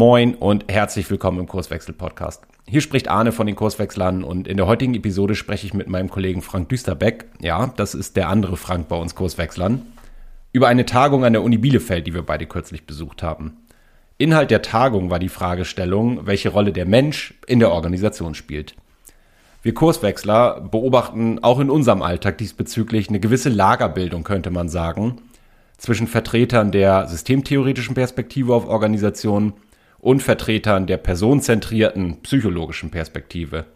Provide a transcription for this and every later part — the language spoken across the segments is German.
Moin und herzlich willkommen im Kurswechsel-Podcast. Hier spricht Arne von den Kurswechslern und in der heutigen Episode spreche ich mit meinem Kollegen Frank Düsterbeck, ja, das ist der andere Frank bei uns Kurswechslern, über eine Tagung an der Uni Bielefeld, die wir beide kürzlich besucht haben. Inhalt der Tagung war die Fragestellung, welche Rolle der Mensch in der Organisation spielt. Wir Kurswechsler beobachten auch in unserem Alltag diesbezüglich eine gewisse Lagerbildung, könnte man sagen, zwischen Vertretern der systemtheoretischen Perspektive auf Organisationen und Vertretern der personenzentrierten psychologischen Perspektive.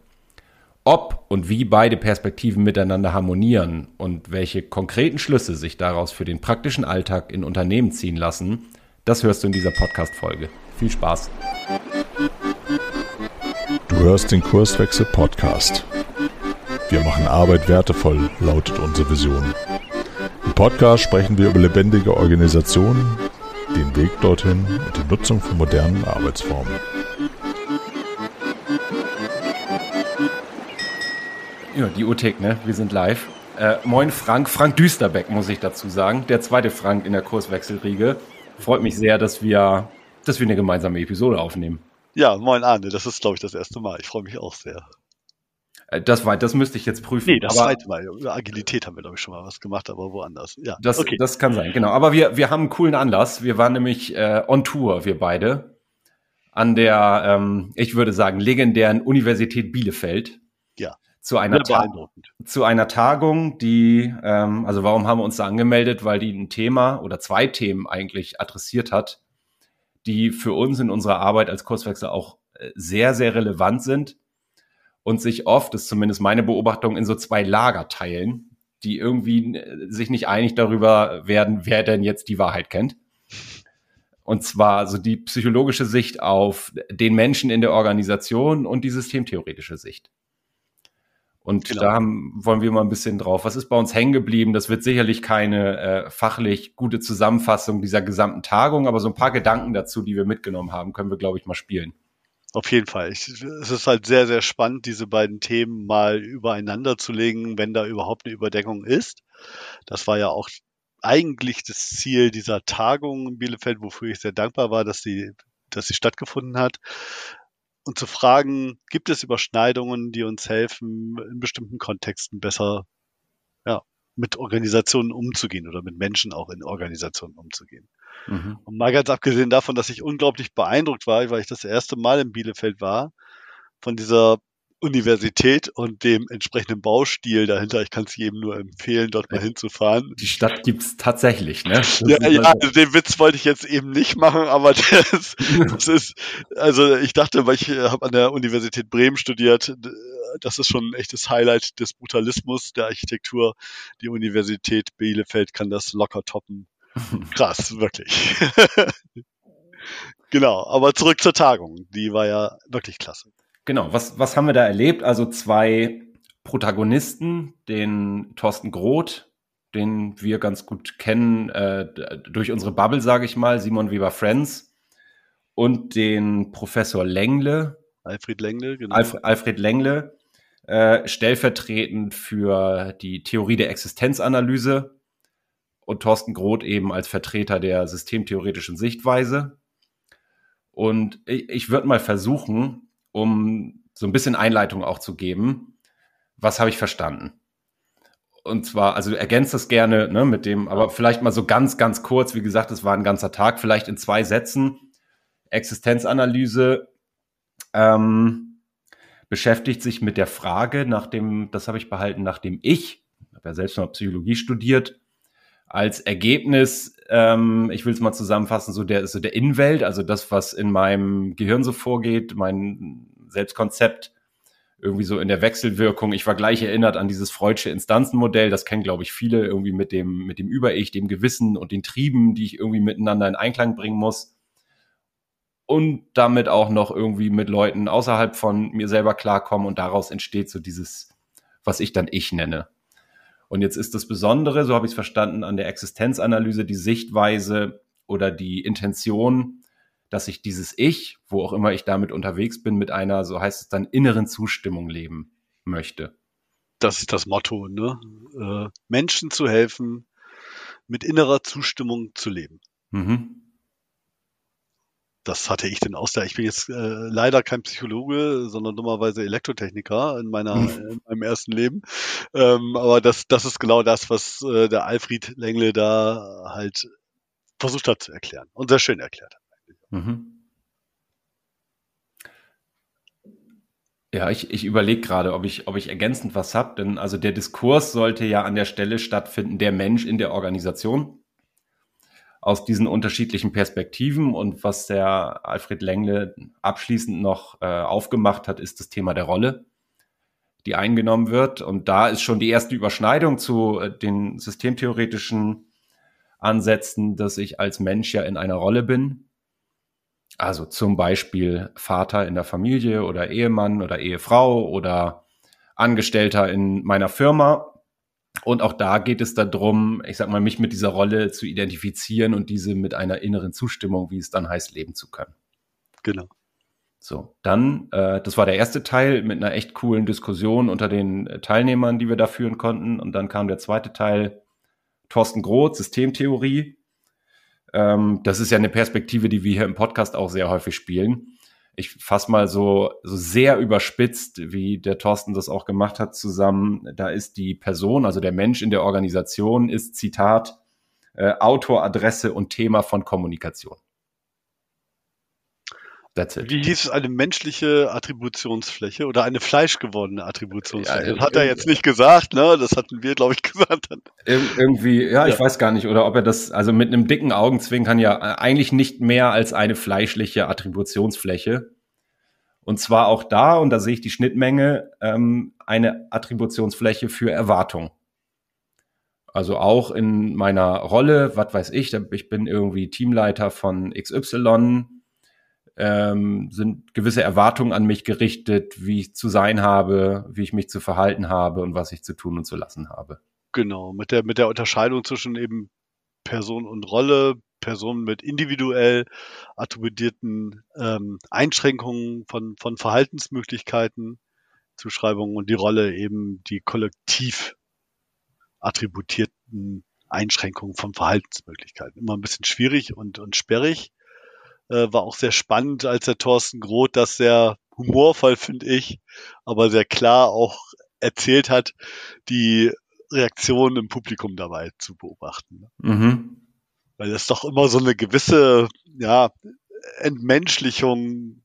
Ob und wie beide Perspektiven miteinander harmonieren und welche konkreten Schlüsse sich daraus für den praktischen Alltag in Unternehmen ziehen lassen, das hörst du in dieser Podcast-Folge. Viel Spaß! Du hörst den Kurswechsel Podcast. Wir machen Arbeit wertevoll, lautet unsere Vision. Im Podcast sprechen wir über lebendige Organisationen, den Weg dorthin und die Nutzung von modernen Arbeitsformen. Ja, die Utik, ne? Wir sind live. Äh, moin Frank, Frank Düsterbeck muss ich dazu sagen, der zweite Frank in der Kurswechselriege. Freut mich sehr, dass wir, dass wir eine gemeinsame Episode aufnehmen. Ja, moin Arne, das ist glaube ich das erste Mal. Ich freue mich auch sehr. Äh, das, war, das müsste ich jetzt prüfen. Nee, das aber, zweite Mal. Über Agilität haben wir, glaube ich, schon mal was gemacht, aber woanders. Ja, das, okay. das kann sein, genau. Aber wir, wir haben einen coolen Anlass. Wir waren nämlich äh, on Tour, wir beide, an der, ähm, ich würde sagen, legendären Universität Bielefeld. Ja. Zu einer, zu einer Tagung, die, ähm, also warum haben wir uns da angemeldet? Weil die ein Thema oder zwei Themen eigentlich adressiert hat, die für uns in unserer Arbeit als Kurswechsel auch äh, sehr, sehr relevant sind und sich oft, das ist zumindest meine Beobachtung, in so zwei Lager teilen, die irgendwie äh, sich nicht einig darüber werden, wer denn jetzt die Wahrheit kennt. Und zwar so die psychologische Sicht auf den Menschen in der Organisation und die systemtheoretische Sicht. Und genau. da haben, wollen wir mal ein bisschen drauf. Was ist bei uns hängen geblieben? Das wird sicherlich keine äh, fachlich gute Zusammenfassung dieser gesamten Tagung, aber so ein paar Gedanken dazu, die wir mitgenommen haben, können wir, glaube ich, mal spielen. Auf jeden Fall. Ich, es ist halt sehr, sehr spannend, diese beiden Themen mal übereinander zu legen, wenn da überhaupt eine Überdeckung ist. Das war ja auch eigentlich das Ziel dieser Tagung in Bielefeld, wofür ich sehr dankbar war, dass sie, dass sie stattgefunden hat. Und zu fragen, gibt es Überschneidungen, die uns helfen, in bestimmten Kontexten besser ja, mit Organisationen umzugehen oder mit Menschen auch in Organisationen umzugehen. Mhm. Und mal ganz abgesehen davon, dass ich unglaublich beeindruckt war, weil ich das erste Mal in Bielefeld war, von dieser Universität und dem entsprechenden Baustil dahinter. Ich kann es jedem nur empfehlen, dort mal hinzufahren. Die Stadt gibt's tatsächlich, ne? Ja, ja, also den Witz wollte ich jetzt eben nicht machen, aber das, das ist, also ich dachte, weil ich habe an der Universität Bremen studiert, das ist schon ein echtes Highlight des Brutalismus der Architektur. Die Universität Bielefeld kann das locker toppen. Krass, wirklich. genau, aber zurück zur Tagung. Die war ja wirklich klasse. Genau, was, was haben wir da erlebt? Also zwei Protagonisten, den Thorsten Groth, den wir ganz gut kennen äh, durch unsere Bubble, sage ich mal, Simon Weber Friends, und den Professor Lengle. Alfred Lengle, genau. Alf, Alfred Lengle, äh, stellvertretend für die Theorie der Existenzanalyse und Thorsten Groth eben als Vertreter der systemtheoretischen Sichtweise. Und ich, ich würde mal versuchen, um so ein bisschen Einleitung auch zu geben, was habe ich verstanden? Und zwar, also ergänzt das gerne ne, mit dem, aber vielleicht mal so ganz, ganz kurz, wie gesagt, es war ein ganzer Tag, vielleicht in zwei Sätzen. Existenzanalyse ähm, beschäftigt sich mit der Frage, nach dem, das habe ich behalten, nachdem ich, habe ja selbst noch Psychologie studiert, als Ergebnis, ähm, ich will es mal zusammenfassen, so der, so der Innenwelt, also das, was in meinem Gehirn so vorgeht, mein Selbstkonzept, irgendwie so in der Wechselwirkung. Ich war gleich erinnert an dieses Freudsche Instanzenmodell, das kennen, glaube ich, viele, irgendwie mit dem, mit dem Über-Ich, dem Gewissen und den Trieben, die ich irgendwie miteinander in Einklang bringen muss. Und damit auch noch irgendwie mit Leuten außerhalb von mir selber klarkommen und daraus entsteht so dieses, was ich dann ich nenne. Und jetzt ist das Besondere, so habe ich es verstanden, an der Existenzanalyse die Sichtweise oder die Intention, dass ich dieses Ich, wo auch immer ich damit unterwegs bin, mit einer, so heißt es dann, inneren Zustimmung leben möchte. Das ist das Motto, ne? Äh, Menschen zu helfen, mit innerer Zustimmung zu leben. Mhm. Das hatte ich denn aus der, ich bin jetzt äh, leider kein Psychologe, sondern dummerweise Elektrotechniker in meiner, mhm. in meinem ersten Leben. Ähm, aber das, das ist genau das, was äh, der Alfred Lengle da halt versucht hat zu erklären und sehr schön erklärt hat. Mhm. Ja, ich, ich überlege gerade, ob ich, ob ich ergänzend was habe, denn also der Diskurs sollte ja an der Stelle stattfinden, der Mensch in der Organisation aus diesen unterschiedlichen Perspektiven. Und was der Alfred Lengle abschließend noch äh, aufgemacht hat, ist das Thema der Rolle, die eingenommen wird. Und da ist schon die erste Überschneidung zu äh, den systemtheoretischen Ansätzen, dass ich als Mensch ja in einer Rolle bin. Also zum Beispiel Vater in der Familie oder Ehemann oder Ehefrau oder Angestellter in meiner Firma und auch da geht es darum, ich sag mal, mich mit dieser Rolle zu identifizieren und diese mit einer inneren Zustimmung, wie es dann heißt, leben zu können. Genau. So, dann, äh, das war der erste Teil mit einer echt coolen Diskussion unter den Teilnehmern, die wir da führen konnten. Und dann kam der zweite Teil, Thorsten Groth, Systemtheorie. Ähm, das ist ja eine Perspektive, die wir hier im Podcast auch sehr häufig spielen ich fasse mal so, so sehr überspitzt, wie der Thorsten das auch gemacht hat, zusammen. Da ist die Person, also der Mensch in der Organisation, ist Zitat, äh, Autor, Adresse und Thema von Kommunikation. That's it. Wie hieß es, eine menschliche Attributionsfläche oder eine fleischgewordene Attributionsfläche? Ja, das hat er jetzt nicht gesagt, ne? Das hatten wir, glaube ich, gesagt. Ir irgendwie, ja, ich weiß gar nicht, oder ob er das, also mit einem dicken Augenzwinkern ja äh, eigentlich nicht mehr als eine fleischliche Attributionsfläche. Und zwar auch da, und da sehe ich die Schnittmenge, ähm, eine Attributionsfläche für Erwartung. Also auch in meiner Rolle, was weiß ich, ich bin irgendwie Teamleiter von XY, ähm, sind gewisse Erwartungen an mich gerichtet, wie ich zu sein habe, wie ich mich zu verhalten habe und was ich zu tun und zu lassen habe. Genau, mit der, mit der Unterscheidung zwischen eben Person und Rolle, Personen mit individuell attributierten ähm, Einschränkungen von, von Verhaltensmöglichkeiten, Zuschreibungen und die Rolle eben die kollektiv attributierten Einschränkungen von Verhaltensmöglichkeiten. Immer ein bisschen schwierig und, und sperrig. Äh, war auch sehr spannend, als der Thorsten Groth das sehr humorvoll, finde ich, aber sehr klar auch erzählt hat, die Reaktion im Publikum dabei zu beobachten. Mhm. Weil das doch immer so eine gewisse, ja, Entmenschlichung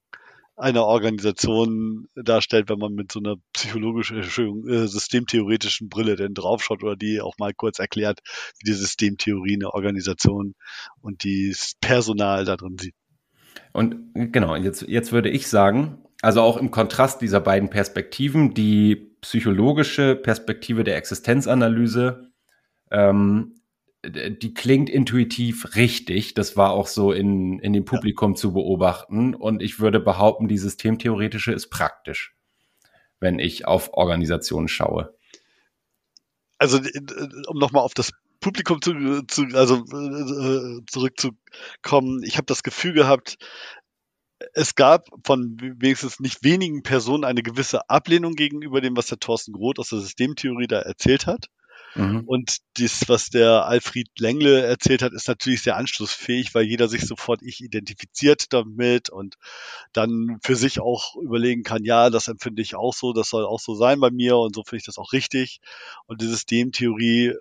einer Organisation darstellt, wenn man mit so einer psychologischen, äh, systemtheoretischen Brille denn draufschaut oder die auch mal kurz erklärt, wie die Systemtheorie eine Organisation und das Personal da drin sieht. Und genau, jetzt, jetzt würde ich sagen, also auch im Kontrast dieser beiden Perspektiven, die psychologische Perspektive der Existenzanalyse, ähm, die klingt intuitiv richtig. Das war auch so in, in dem Publikum ja. zu beobachten. Und ich würde behaupten, die Systemtheoretische ist praktisch, wenn ich auf Organisationen schaue. Also, um nochmal auf das Publikum zu, zu also äh, zurückzukommen, ich habe das Gefühl gehabt, es gab von wenigstens nicht wenigen Personen eine gewisse Ablehnung gegenüber dem, was der Thorsten Groth aus der Systemtheorie da erzählt hat. Mhm. Und das, was der Alfred Lengle erzählt hat, ist natürlich sehr anschlussfähig, weil jeder sich sofort ich identifiziert damit und dann für sich auch überlegen kann, ja, das empfinde ich auch so, das soll auch so sein bei mir und so finde ich das auch richtig. Und die Systemtheorie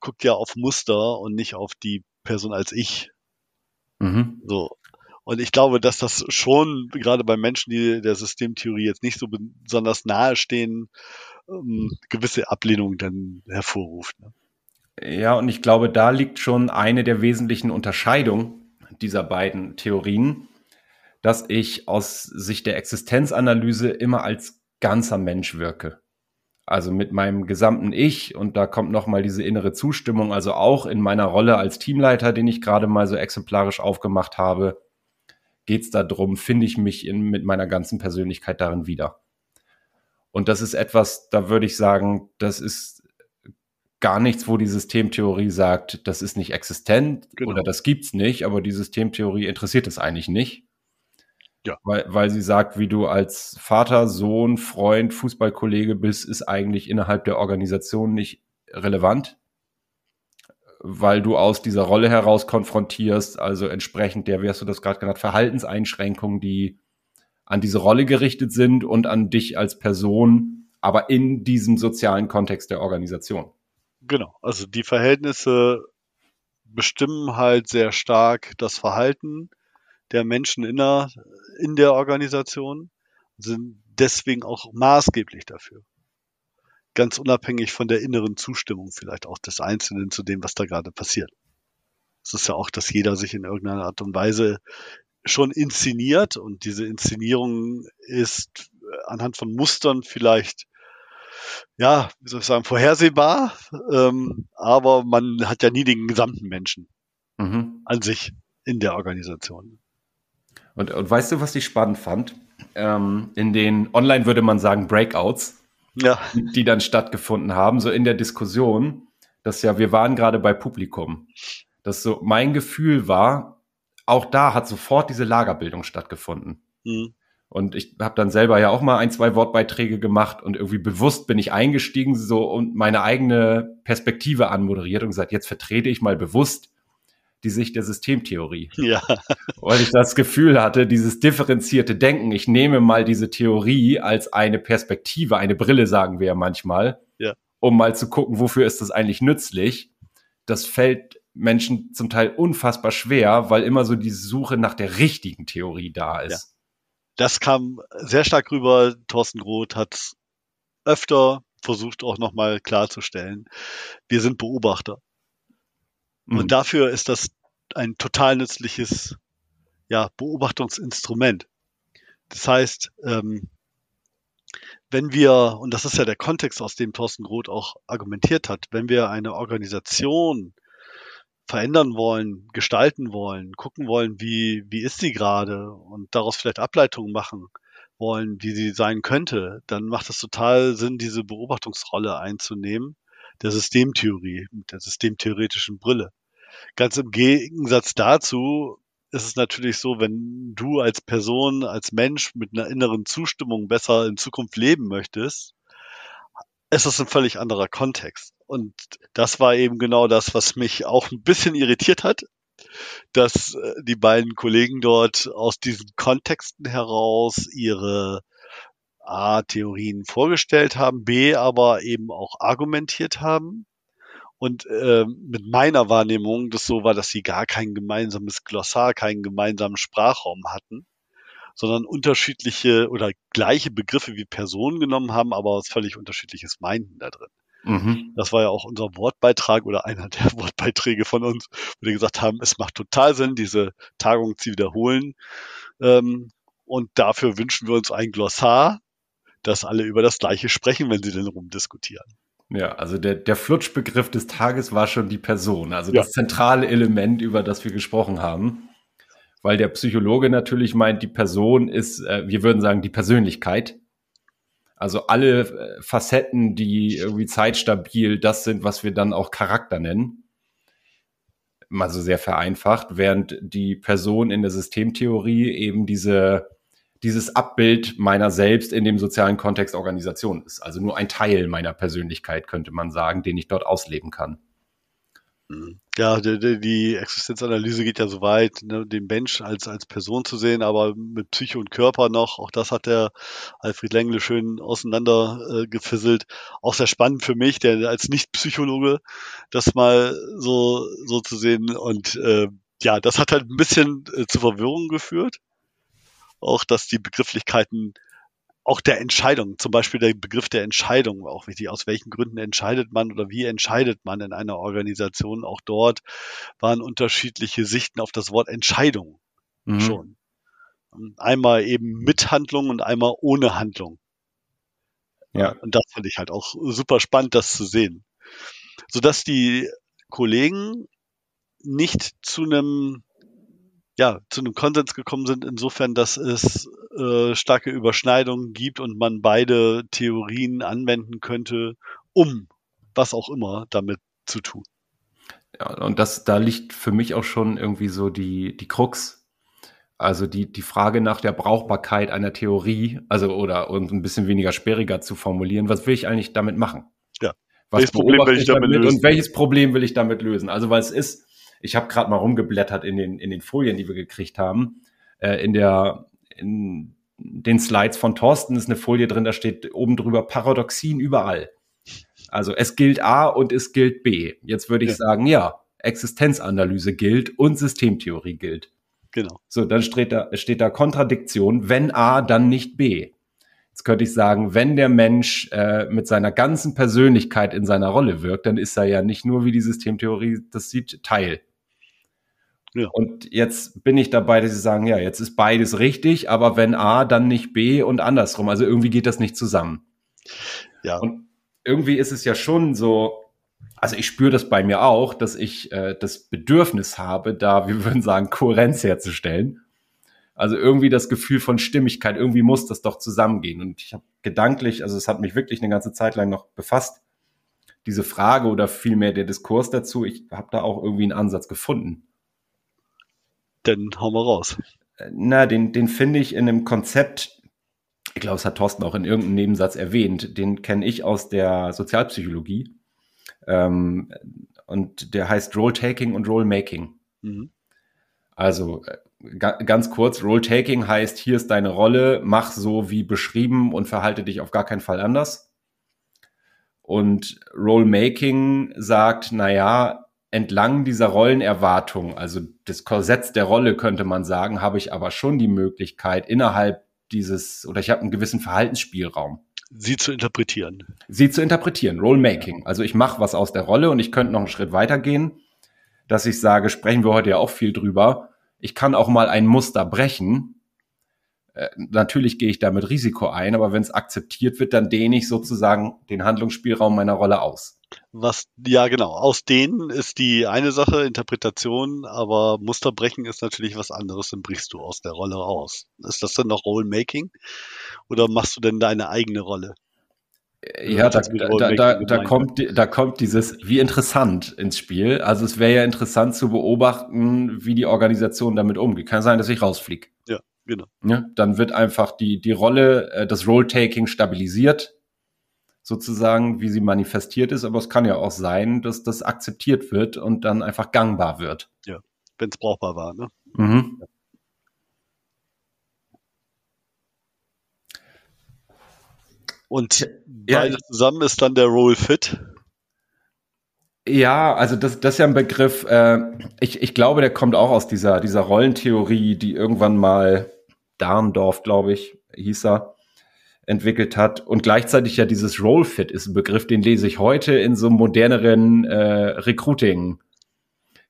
guckt ja auf Muster und nicht auf die Person als ich. Mhm. So. Und ich glaube, dass das schon gerade bei Menschen, die der Systemtheorie jetzt nicht so besonders nahe stehen, ähm, gewisse Ablehnung dann hervorruft. Ne? Ja, und ich glaube, da liegt schon eine der wesentlichen Unterscheidungen dieser beiden Theorien, dass ich aus Sicht der Existenzanalyse immer als ganzer Mensch wirke also mit meinem gesamten Ich und da kommt noch mal diese innere Zustimmung, also auch in meiner Rolle als Teamleiter, den ich gerade mal so exemplarisch aufgemacht habe, geht es darum, finde ich mich in, mit meiner ganzen Persönlichkeit darin wieder. Und das ist etwas, da würde ich sagen, das ist gar nichts, wo die Systemtheorie sagt, das ist nicht existent genau. oder das gibt's nicht, aber die Systemtheorie interessiert es eigentlich nicht. Ja. Weil, weil sie sagt, wie du als Vater, Sohn, Freund, Fußballkollege bist, ist eigentlich innerhalb der Organisation nicht relevant. weil du aus dieser Rolle heraus konfrontierst, also entsprechend der, wie hast du das gerade genannt, Verhaltenseinschränkungen, die an diese Rolle gerichtet sind und an dich als Person, aber in diesem sozialen Kontext der Organisation. Genau, also die Verhältnisse bestimmen halt sehr stark das Verhalten der Menschen in der, in der Organisation, sind deswegen auch maßgeblich dafür. Ganz unabhängig von der inneren Zustimmung vielleicht auch des Einzelnen zu dem, was da gerade passiert. Es ist ja auch, dass jeder sich in irgendeiner Art und Weise schon inszeniert und diese Inszenierung ist anhand von Mustern vielleicht ja, wie soll ich sagen, vorhersehbar, ähm, aber man hat ja nie den gesamten Menschen mhm. an sich in der Organisation. Und, und weißt du, was ich spannend fand? Ähm, in den, online würde man sagen, Breakouts, ja. die dann stattgefunden haben, so in der Diskussion, dass ja, wir waren gerade bei Publikum. Dass so mein Gefühl war, auch da hat sofort diese Lagerbildung stattgefunden. Mhm. Und ich habe dann selber ja auch mal ein, zwei Wortbeiträge gemacht und irgendwie bewusst bin ich eingestiegen so und meine eigene Perspektive anmoderiert und gesagt, jetzt vertrete ich mal bewusst die Sicht der Systemtheorie. Ja. Weil ich das Gefühl hatte, dieses differenzierte Denken, ich nehme mal diese Theorie als eine Perspektive, eine Brille, sagen wir ja manchmal, ja. um mal zu gucken, wofür ist das eigentlich nützlich. Das fällt Menschen zum Teil unfassbar schwer, weil immer so diese Suche nach der richtigen Theorie da ist. Ja das kam sehr stark rüber. Thorsten Groth hat öfter versucht auch nochmal klarzustellen, wir sind Beobachter. Mhm. Und dafür ist das ein total nützliches ja, Beobachtungsinstrument. Das heißt, ähm, wenn wir, und das ist ja der Kontext, aus dem Thorsten Groth auch argumentiert hat, wenn wir eine Organisation verändern wollen, gestalten wollen, gucken wollen, wie, wie ist sie gerade und daraus vielleicht Ableitungen machen wollen, wie sie sein könnte, dann macht es total Sinn, diese Beobachtungsrolle einzunehmen, der Systemtheorie, mit der systemtheoretischen Brille. Ganz im Gegensatz dazu ist es natürlich so, wenn du als Person, als Mensch mit einer inneren Zustimmung besser in Zukunft leben möchtest, ist das ein völlig anderer Kontext. Und das war eben genau das, was mich auch ein bisschen irritiert hat, dass äh, die beiden Kollegen dort aus diesen Kontexten heraus ihre A, Theorien vorgestellt haben, B, aber eben auch argumentiert haben. Und äh, mit meiner Wahrnehmung das so war, dass sie gar kein gemeinsames Glossar, keinen gemeinsamen Sprachraum hatten, sondern unterschiedliche oder gleiche Begriffe wie Personen genommen haben, aber was völlig unterschiedliches meinten da drin. Mhm. Das war ja auch unser Wortbeitrag oder einer der Wortbeiträge von uns, wo wir gesagt haben, es macht total Sinn, diese Tagung zu wiederholen. Ähm, und dafür wünschen wir uns ein Glossar, dass alle über das Gleiche sprechen, wenn sie denn rumdiskutieren. Ja, also der, der Flutschbegriff des Tages war schon die Person, also ja. das zentrale Element, über das wir gesprochen haben. Weil der Psychologe natürlich meint, die Person ist, äh, wir würden sagen, die Persönlichkeit. Also alle äh, Facetten, die irgendwie zeitstabil das sind, was wir dann auch Charakter nennen. Mal so sehr vereinfacht, während die Person in der Systemtheorie eben diese, dieses Abbild meiner selbst in dem sozialen Kontext Organisation ist. Also nur ein Teil meiner Persönlichkeit, könnte man sagen, den ich dort ausleben kann. Ja, die, die Existenzanalyse geht ja so weit, ne, den Mensch als, als Person zu sehen, aber mit Psyche und Körper noch. Auch das hat der Alfred Lengle schön auseinander äh. Auch sehr spannend für mich, der als Nicht-Psychologe, das mal so, so zu sehen. Und äh, ja, das hat halt ein bisschen äh, zu Verwirrung geführt. Auch, dass die Begrifflichkeiten auch der Entscheidung, zum Beispiel der Begriff der Entscheidung auch wichtig. Aus welchen Gründen entscheidet man oder wie entscheidet man in einer Organisation? Auch dort waren unterschiedliche Sichten auf das Wort Entscheidung mhm. schon. Einmal eben mit Handlung und einmal ohne Handlung. Ja. Und das fand ich halt auch super spannend, das zu sehen. Sodass die Kollegen nicht zu einem ja, zu einem Konsens gekommen sind, insofern, dass es äh, starke Überschneidungen gibt und man beide Theorien anwenden könnte, um was auch immer damit zu tun. Ja, und das, da liegt für mich auch schon irgendwie so die, die Krux. Also die, die Frage nach der Brauchbarkeit einer Theorie, also oder und ein bisschen weniger sperriger zu formulieren, was will ich eigentlich damit machen? Ja. Was welches Problem will ich damit, damit lösen? Und welches Problem will ich damit lösen? Also, weil es ist, ich habe gerade mal rumgeblättert in den, in den Folien, die wir gekriegt haben. Äh, in der, in den Slides von Thorsten ist eine Folie drin, da steht oben drüber Paradoxien überall. Also es gilt A und es gilt B. Jetzt würde ich ja. sagen, ja, Existenzanalyse gilt und Systemtheorie gilt. Genau. So, dann steht da, steht da Kontradiktion, wenn A, dann nicht B. Jetzt könnte ich sagen, wenn der Mensch äh, mit seiner ganzen Persönlichkeit in seiner Rolle wirkt, dann ist er ja nicht nur, wie die Systemtheorie das sieht, Teil. Ja. Und jetzt bin ich dabei, dass sie sagen, ja, jetzt ist beides richtig, aber wenn A, dann nicht B und andersrum. Also irgendwie geht das nicht zusammen. Ja. Und irgendwie ist es ja schon so, also ich spüre das bei mir auch, dass ich äh, das Bedürfnis habe, da, wir würden sagen, Kohärenz herzustellen. Also irgendwie das Gefühl von Stimmigkeit, irgendwie muss das doch zusammengehen. Und ich habe gedanklich, also es hat mich wirklich eine ganze Zeit lang noch befasst, diese Frage oder vielmehr der Diskurs dazu. Ich habe da auch irgendwie einen Ansatz gefunden. Dann hau mal raus. Äh, na, den, den finde ich in einem Konzept, ich glaube, es hat Thorsten auch in irgendeinem Nebensatz erwähnt, den kenne ich aus der Sozialpsychologie. Ähm, und der heißt Role-Taking und Role-Making. Mhm. Also äh, ganz kurz, Role-Taking heißt, hier ist deine Rolle, mach so wie beschrieben und verhalte dich auf gar keinen Fall anders. Und Role-Making sagt, naja, entlang dieser Rollenerwartung, also des Korsetts der Rolle könnte man sagen, habe ich aber schon die Möglichkeit innerhalb dieses, oder ich habe einen gewissen Verhaltensspielraum sie zu interpretieren. Sie zu interpretieren, Role-Making. Also ich mache was aus der Rolle und ich könnte noch einen Schritt weiter gehen, dass ich sage, sprechen wir heute ja auch viel drüber. Ich kann auch mal ein Muster brechen. Äh, natürlich gehe ich da mit Risiko ein, aber wenn es akzeptiert wird, dann dehne ich sozusagen den Handlungsspielraum meiner Rolle aus. Was, ja, genau. Aus denen ist die eine Sache, Interpretation, aber Musterbrechen ist natürlich was anderes, dann brichst du aus der Rolle aus. Ist das dann noch Role-Making? Oder machst du denn deine eigene Rolle? Ja, da, da, da, da, kommt, da kommt dieses, wie interessant ins Spiel. Also es wäre ja interessant zu beobachten, wie die Organisation damit umgeht. Kann sein, dass ich rausfliege. Ja, genau. Ja, dann wird einfach die, die Rolle, äh, das Role-Taking stabilisiert sozusagen, wie sie manifestiert ist, aber es kann ja auch sein, dass das akzeptiert wird und dann einfach gangbar wird. Ja, wenn es brauchbar war, ne? Mhm. Und ja, zusammen ist dann der Roll Fit. Ja, also das, das ist ja ein Begriff, äh, ich, ich glaube, der kommt auch aus dieser, dieser Rollentheorie, die irgendwann mal Darndorf, glaube ich, hieß er, entwickelt hat. Und gleichzeitig ja dieses Role-Fit ist ein Begriff, den lese ich heute in so moderneren äh, Recruiting.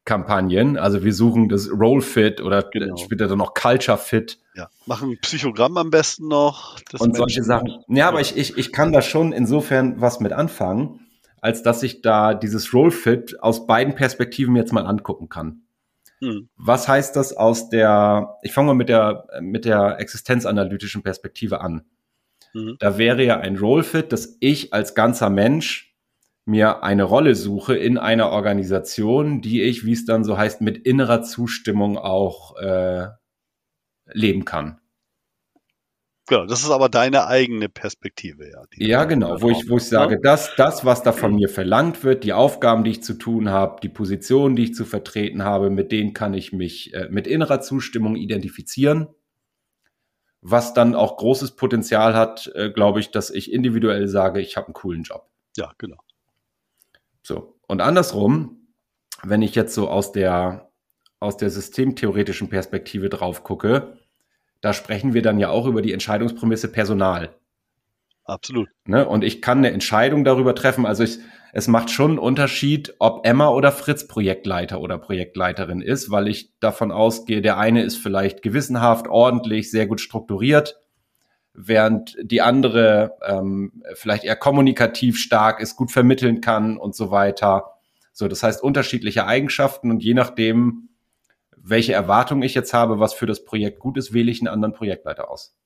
Kampagnen. Also wir suchen das Role Fit oder genau. später dann noch Culture Fit. Ja, machen Psychogramm am besten noch. und solche Sachen. Ja, aber ich, ich, ich kann da schon insofern was mit anfangen, als dass ich da dieses Role Fit aus beiden Perspektiven jetzt mal angucken kann. Hm. Was heißt das aus der, ich fange mal mit der, mit der existenzanalytischen Perspektive an. Mhm. Da wäre ja ein Role-Fit, dass ich als ganzer Mensch mir eine Rolle suche in einer Organisation, die ich, wie es dann so heißt, mit innerer Zustimmung auch äh, leben kann. Genau, das ist aber deine eigene Perspektive, ja. Ja, genau, wo ich, wo ich sage, das, das, was da von mir verlangt wird, die Aufgaben, die ich zu tun habe, die Positionen, die ich zu vertreten habe, mit denen kann ich mich äh, mit innerer Zustimmung identifizieren was dann auch großes Potenzial hat, äh, glaube ich, dass ich individuell sage, ich habe einen coolen Job. Ja, genau. So. Und andersrum, wenn ich jetzt so aus der, aus der systemtheoretischen Perspektive drauf gucke, da sprechen wir dann ja auch über die Entscheidungsprämisse Personal. Absolut. Ne? Und ich kann eine Entscheidung darüber treffen. Also ich, es macht schon einen Unterschied, ob Emma oder Fritz Projektleiter oder Projektleiterin ist, weil ich davon ausgehe, der eine ist vielleicht gewissenhaft, ordentlich, sehr gut strukturiert, während die andere ähm, vielleicht eher kommunikativ stark ist, gut vermitteln kann und so weiter. So, das heißt unterschiedliche Eigenschaften und je nachdem, welche Erwartungen ich jetzt habe, was für das Projekt gut ist, wähle ich einen anderen Projektleiter aus.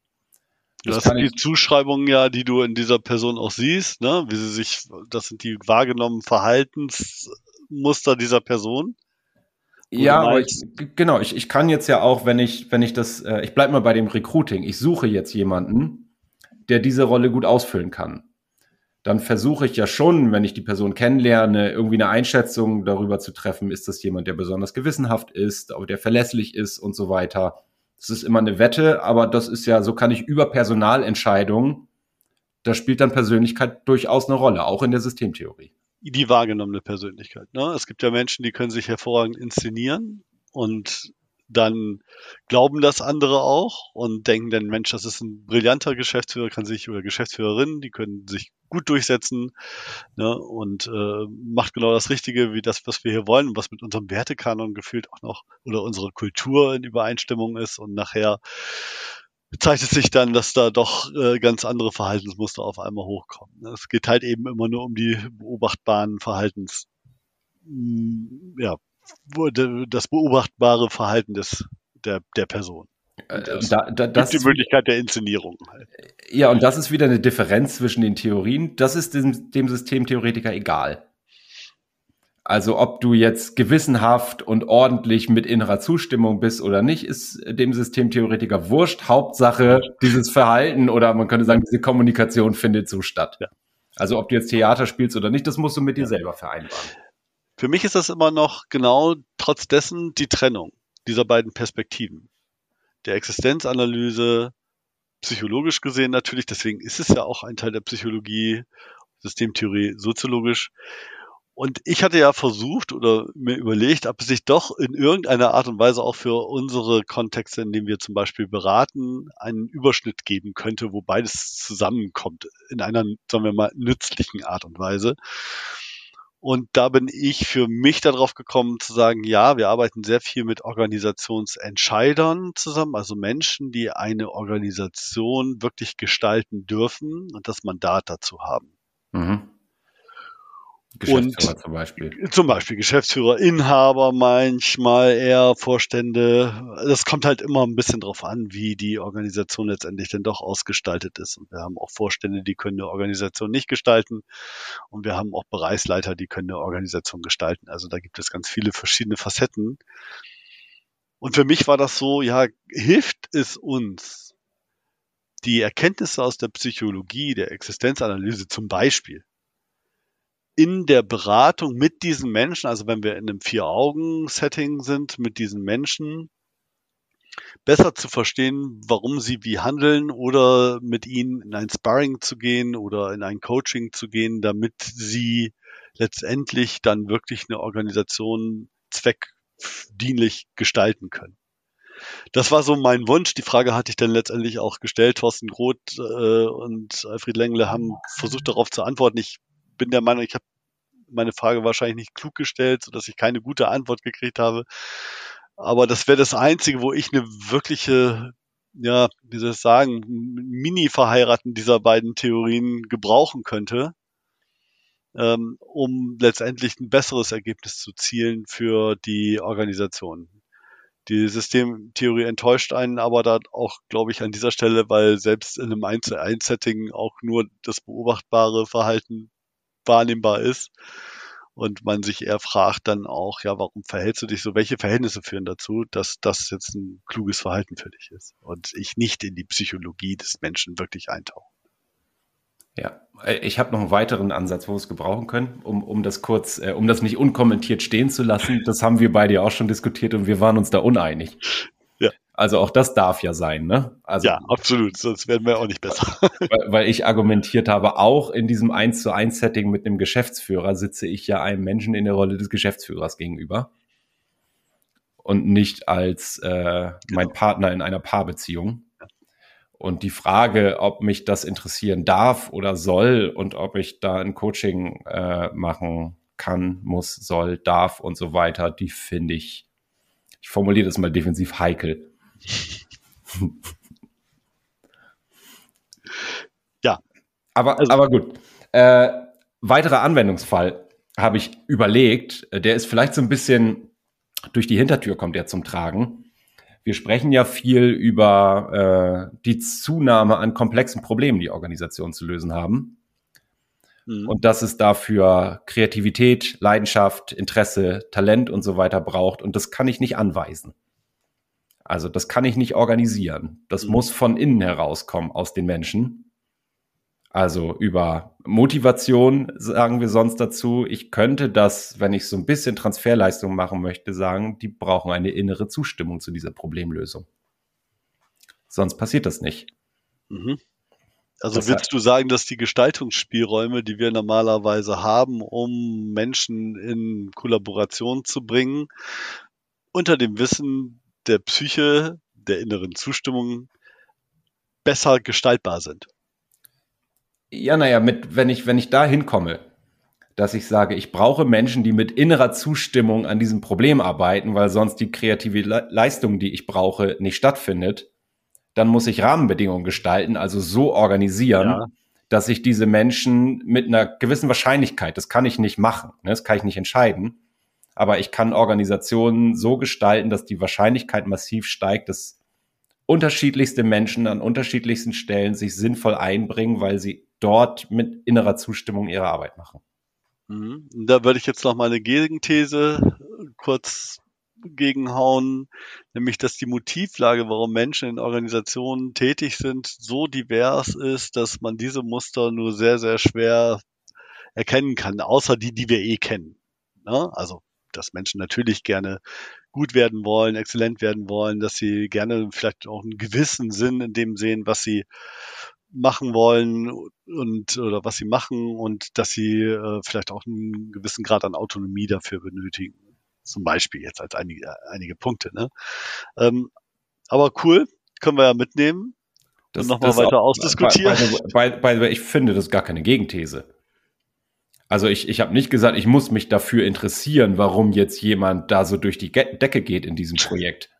Das, das sind die Zuschreibungen ja, die du in dieser Person auch siehst, ne? Wie sie sich, das sind die wahrgenommenen Verhaltensmuster dieser Person. Ja, aber ich, genau, ich, ich kann jetzt ja auch, wenn ich, wenn ich das, äh, ich bleib mal bei dem Recruiting, ich suche jetzt jemanden, der diese Rolle gut ausfüllen kann. dann versuche ich ja schon, wenn ich die Person kennenlerne, irgendwie eine Einschätzung darüber zu treffen, ist das jemand, der besonders gewissenhaft ist, der verlässlich ist und so weiter. Das ist immer eine Wette, aber das ist ja, so kann ich über Personalentscheidungen, da spielt dann Persönlichkeit durchaus eine Rolle, auch in der Systemtheorie. Die wahrgenommene Persönlichkeit. Ne? Es gibt ja Menschen, die können sich hervorragend inszenieren und dann glauben das andere auch und denken dann, Mensch, das ist ein brillanter Geschäftsführer, kann sich oder Geschäftsführerin, die können sich gut durchsetzen ne, und äh, macht genau das Richtige, wie das, was wir hier wollen und was mit unserem Wertekanon gefühlt auch noch oder unsere Kultur in Übereinstimmung ist und nachher zeichnet sich dann, dass da doch äh, ganz andere Verhaltensmuster auf einmal hochkommen. Es geht halt eben immer nur um die beobachtbaren Verhaltens, ja, das beobachtbare Verhalten des, der, der Person. Äh, da, da, das die Möglichkeit der Inszenierung. Halt. Ja, und das ist wieder eine Differenz zwischen den Theorien. Das ist dem, dem Systemtheoretiker egal. Also ob du jetzt gewissenhaft und ordentlich mit innerer Zustimmung bist oder nicht, ist dem Systemtheoretiker wurscht. Hauptsache dieses Verhalten oder man könnte sagen, diese Kommunikation findet so statt. Ja. Also ob du jetzt Theater spielst oder nicht, das musst du mit dir selber vereinbaren. Für mich ist das immer noch genau trotz dessen die Trennung dieser beiden Perspektiven. Der Existenzanalyse, psychologisch gesehen natürlich, deswegen ist es ja auch ein Teil der Psychologie, Systemtheorie soziologisch. Und ich hatte ja versucht oder mir überlegt, ob es sich doch in irgendeiner Art und Weise auch für unsere Kontexte, in denen wir zum Beispiel beraten, einen Überschnitt geben könnte, wo beides zusammenkommt in einer, sagen wir mal, nützlichen Art und Weise. Und da bin ich für mich darauf gekommen zu sagen, ja, wir arbeiten sehr viel mit Organisationsentscheidern zusammen, also Menschen, die eine Organisation wirklich gestalten dürfen und das Mandat dazu haben. Mhm. Geschäftsführer und zum Beispiel. Zum Beispiel Geschäftsführer, Inhaber manchmal eher Vorstände. Das kommt halt immer ein bisschen drauf an, wie die Organisation letztendlich denn doch ausgestaltet ist. Und wir haben auch Vorstände, die können eine Organisation nicht gestalten. Und wir haben auch Bereichsleiter, die können eine Organisation gestalten. Also da gibt es ganz viele verschiedene Facetten. Und für mich war das so, ja, hilft es uns, die Erkenntnisse aus der Psychologie, der Existenzanalyse zum Beispiel, in der Beratung mit diesen Menschen, also wenn wir in einem Vier-Augen-Setting sind, mit diesen Menschen, besser zu verstehen, warum sie wie handeln oder mit ihnen in ein Sparring zu gehen oder in ein Coaching zu gehen, damit sie letztendlich dann wirklich eine Organisation zweckdienlich gestalten können. Das war so mein Wunsch. Die Frage hatte ich dann letztendlich auch gestellt. Thorsten Groth äh, und Alfred Lengle haben versucht darauf zu antworten. Ich bin der Meinung, ich habe meine Frage wahrscheinlich nicht klug gestellt, sodass ich keine gute Antwort gekriegt habe. Aber das wäre das Einzige, wo ich eine wirkliche, ja, wie soll ich sagen, Mini-Verheiraten dieser beiden Theorien gebrauchen könnte, ähm, um letztendlich ein besseres Ergebnis zu zielen für die Organisation. Die Systemtheorie enttäuscht einen aber da auch, glaube ich, an dieser Stelle, weil selbst in einem 1 zu 1 Setting auch nur das beobachtbare Verhalten wahrnehmbar ist. Und man sich eher fragt dann auch, ja, warum verhältst du dich so? Welche Verhältnisse führen dazu, dass das jetzt ein kluges Verhalten für dich ist? Und ich nicht in die Psychologie des Menschen wirklich eintauche. Ja, äh, ich habe noch einen weiteren Ansatz, wo wir es gebrauchen können, um, um das kurz, äh, um das nicht unkommentiert stehen zu lassen. Das haben wir beide ja auch schon diskutiert und wir waren uns da uneinig. Also auch das darf ja sein, ne? Also, ja, absolut, sonst werden wir auch nicht besser. weil, weil ich argumentiert habe, auch in diesem 1 zu 1 Setting mit einem Geschäftsführer sitze ich ja einem Menschen in der Rolle des Geschäftsführers gegenüber und nicht als äh, genau. mein Partner in einer Paarbeziehung. Und die Frage, ob mich das interessieren darf oder soll und ob ich da ein Coaching äh, machen kann, muss, soll, darf und so weiter, die finde ich, ich formuliere das mal defensiv heikel. ja. Aber, also, aber gut. Äh, weiterer Anwendungsfall habe ich überlegt, der ist vielleicht so ein bisschen durch die Hintertür kommt der zum Tragen. Wir sprechen ja viel über äh, die Zunahme an komplexen Problemen, die Organisationen zu lösen haben. Mhm. Und dass es dafür Kreativität, Leidenschaft, Interesse, Talent und so weiter braucht. Und das kann ich nicht anweisen. Also das kann ich nicht organisieren. Das mhm. muss von innen herauskommen aus den Menschen. Also über Motivation sagen wir sonst dazu. Ich könnte das, wenn ich so ein bisschen Transferleistung machen möchte, sagen, die brauchen eine innere Zustimmung zu dieser Problemlösung. Sonst passiert das nicht. Mhm. Also das willst du sagen, dass die Gestaltungsspielräume, die wir normalerweise haben, um Menschen in Kollaboration zu bringen, unter dem Wissen der Psyche, der inneren Zustimmung besser gestaltbar sind? Ja, naja, mit, wenn ich, wenn ich da hinkomme, dass ich sage, ich brauche Menschen, die mit innerer Zustimmung an diesem Problem arbeiten, weil sonst die kreative Leistung, die ich brauche, nicht stattfindet, dann muss ich Rahmenbedingungen gestalten, also so organisieren, ja. dass ich diese Menschen mit einer gewissen Wahrscheinlichkeit, das kann ich nicht machen, ne, das kann ich nicht entscheiden, aber ich kann Organisationen so gestalten, dass die Wahrscheinlichkeit massiv steigt, dass unterschiedlichste Menschen an unterschiedlichsten Stellen sich sinnvoll einbringen, weil sie dort mit innerer Zustimmung ihre Arbeit machen. Mhm. Da würde ich jetzt noch mal eine Gegenthese kurz gegenhauen, nämlich dass die Motivlage, warum Menschen in Organisationen tätig sind, so divers ist, dass man diese Muster nur sehr, sehr schwer erkennen kann, außer die, die wir eh kennen. Ne? Also, dass Menschen natürlich gerne gut werden wollen, exzellent werden wollen, dass sie gerne vielleicht auch einen gewissen Sinn in dem sehen, was sie machen wollen und oder was sie machen und dass sie äh, vielleicht auch einen gewissen Grad an Autonomie dafür benötigen. Zum Beispiel jetzt als einige, einige Punkte. Ne? Ähm, aber cool, können wir ja mitnehmen das, und nochmal weiter auch, ausdiskutieren. By, by, by, ich finde das gar keine Gegenthese. Also ich, ich habe nicht gesagt, ich muss mich dafür interessieren, warum jetzt jemand da so durch die Decke geht in diesem Projekt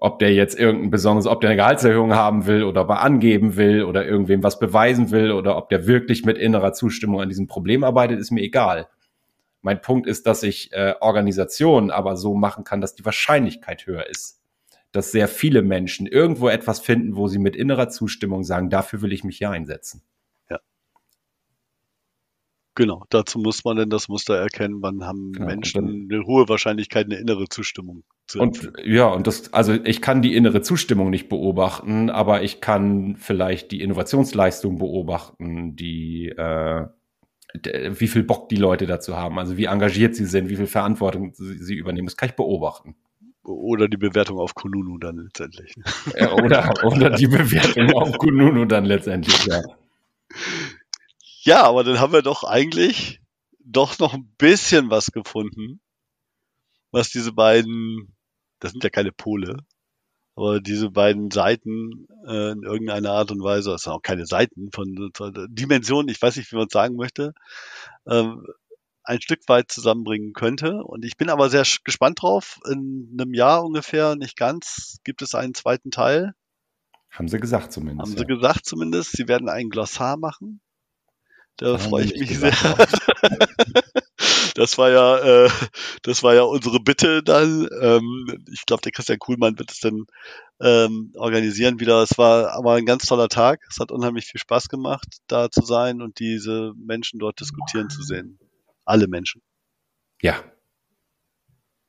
ob der jetzt irgendein besonderes, ob der eine Gehaltserhöhung haben will oder er angeben will oder irgendwem was beweisen will oder ob der wirklich mit innerer Zustimmung an diesem Problem arbeitet, ist mir egal. Mein Punkt ist, dass ich äh, Organisationen aber so machen kann, dass die Wahrscheinlichkeit höher ist. Dass sehr viele Menschen irgendwo etwas finden, wo sie mit innerer Zustimmung sagen, dafür will ich mich hier einsetzen. Genau, dazu muss man denn das Muster erkennen, wann haben genau, Menschen eine hohe Wahrscheinlichkeit, eine innere Zustimmung zu Und ja, und das, also ich kann die innere Zustimmung nicht beobachten, aber ich kann vielleicht die Innovationsleistung beobachten, die äh, wie viel Bock die Leute dazu haben, also wie engagiert sie sind, wie viel Verantwortung sie, sie übernehmen, das kann ich beobachten. Oder die Bewertung auf Kununu dann letztendlich. Ja, oder, oder die Bewertung auf Kununu dann letztendlich, ja. Ja, aber dann haben wir doch eigentlich doch noch ein bisschen was gefunden, was diese beiden, das sind ja keine Pole, aber diese beiden Seiten äh, in irgendeiner Art und Weise, das sind auch keine Seiten von, von Dimensionen, ich weiß nicht, wie man es sagen möchte, äh, ein Stück weit zusammenbringen könnte. Und ich bin aber sehr gespannt drauf. In einem Jahr ungefähr, nicht ganz, gibt es einen zweiten Teil. Haben sie gesagt zumindest. Haben ja. sie gesagt zumindest. Sie werden ein Glossar machen. Da ja, freue ich mich sehr. das war ja, äh, das war ja unsere Bitte dann. Ähm, ich glaube, der Christian Kuhlmann wird es dann ähm, organisieren wieder. Es war aber ein ganz toller Tag. Es hat unheimlich viel Spaß gemacht, da zu sein und diese Menschen dort diskutieren zu sehen. Alle Menschen. Ja.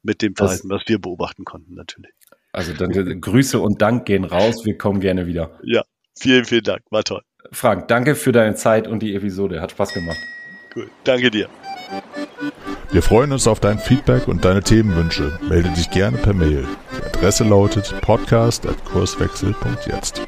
Mit dem Verhalten, das, was wir beobachten konnten, natürlich. Also dann Grüße und Dank gehen raus. Wir kommen gerne wieder. Ja, vielen, vielen Dank. War toll. Frank, danke für deine Zeit und die Episode. Hat Spaß gemacht. Cool. Danke dir. Wir freuen uns auf dein Feedback und deine Themenwünsche. Melde dich gerne per Mail. Die Adresse lautet podcast.kurswechsel.jetzt.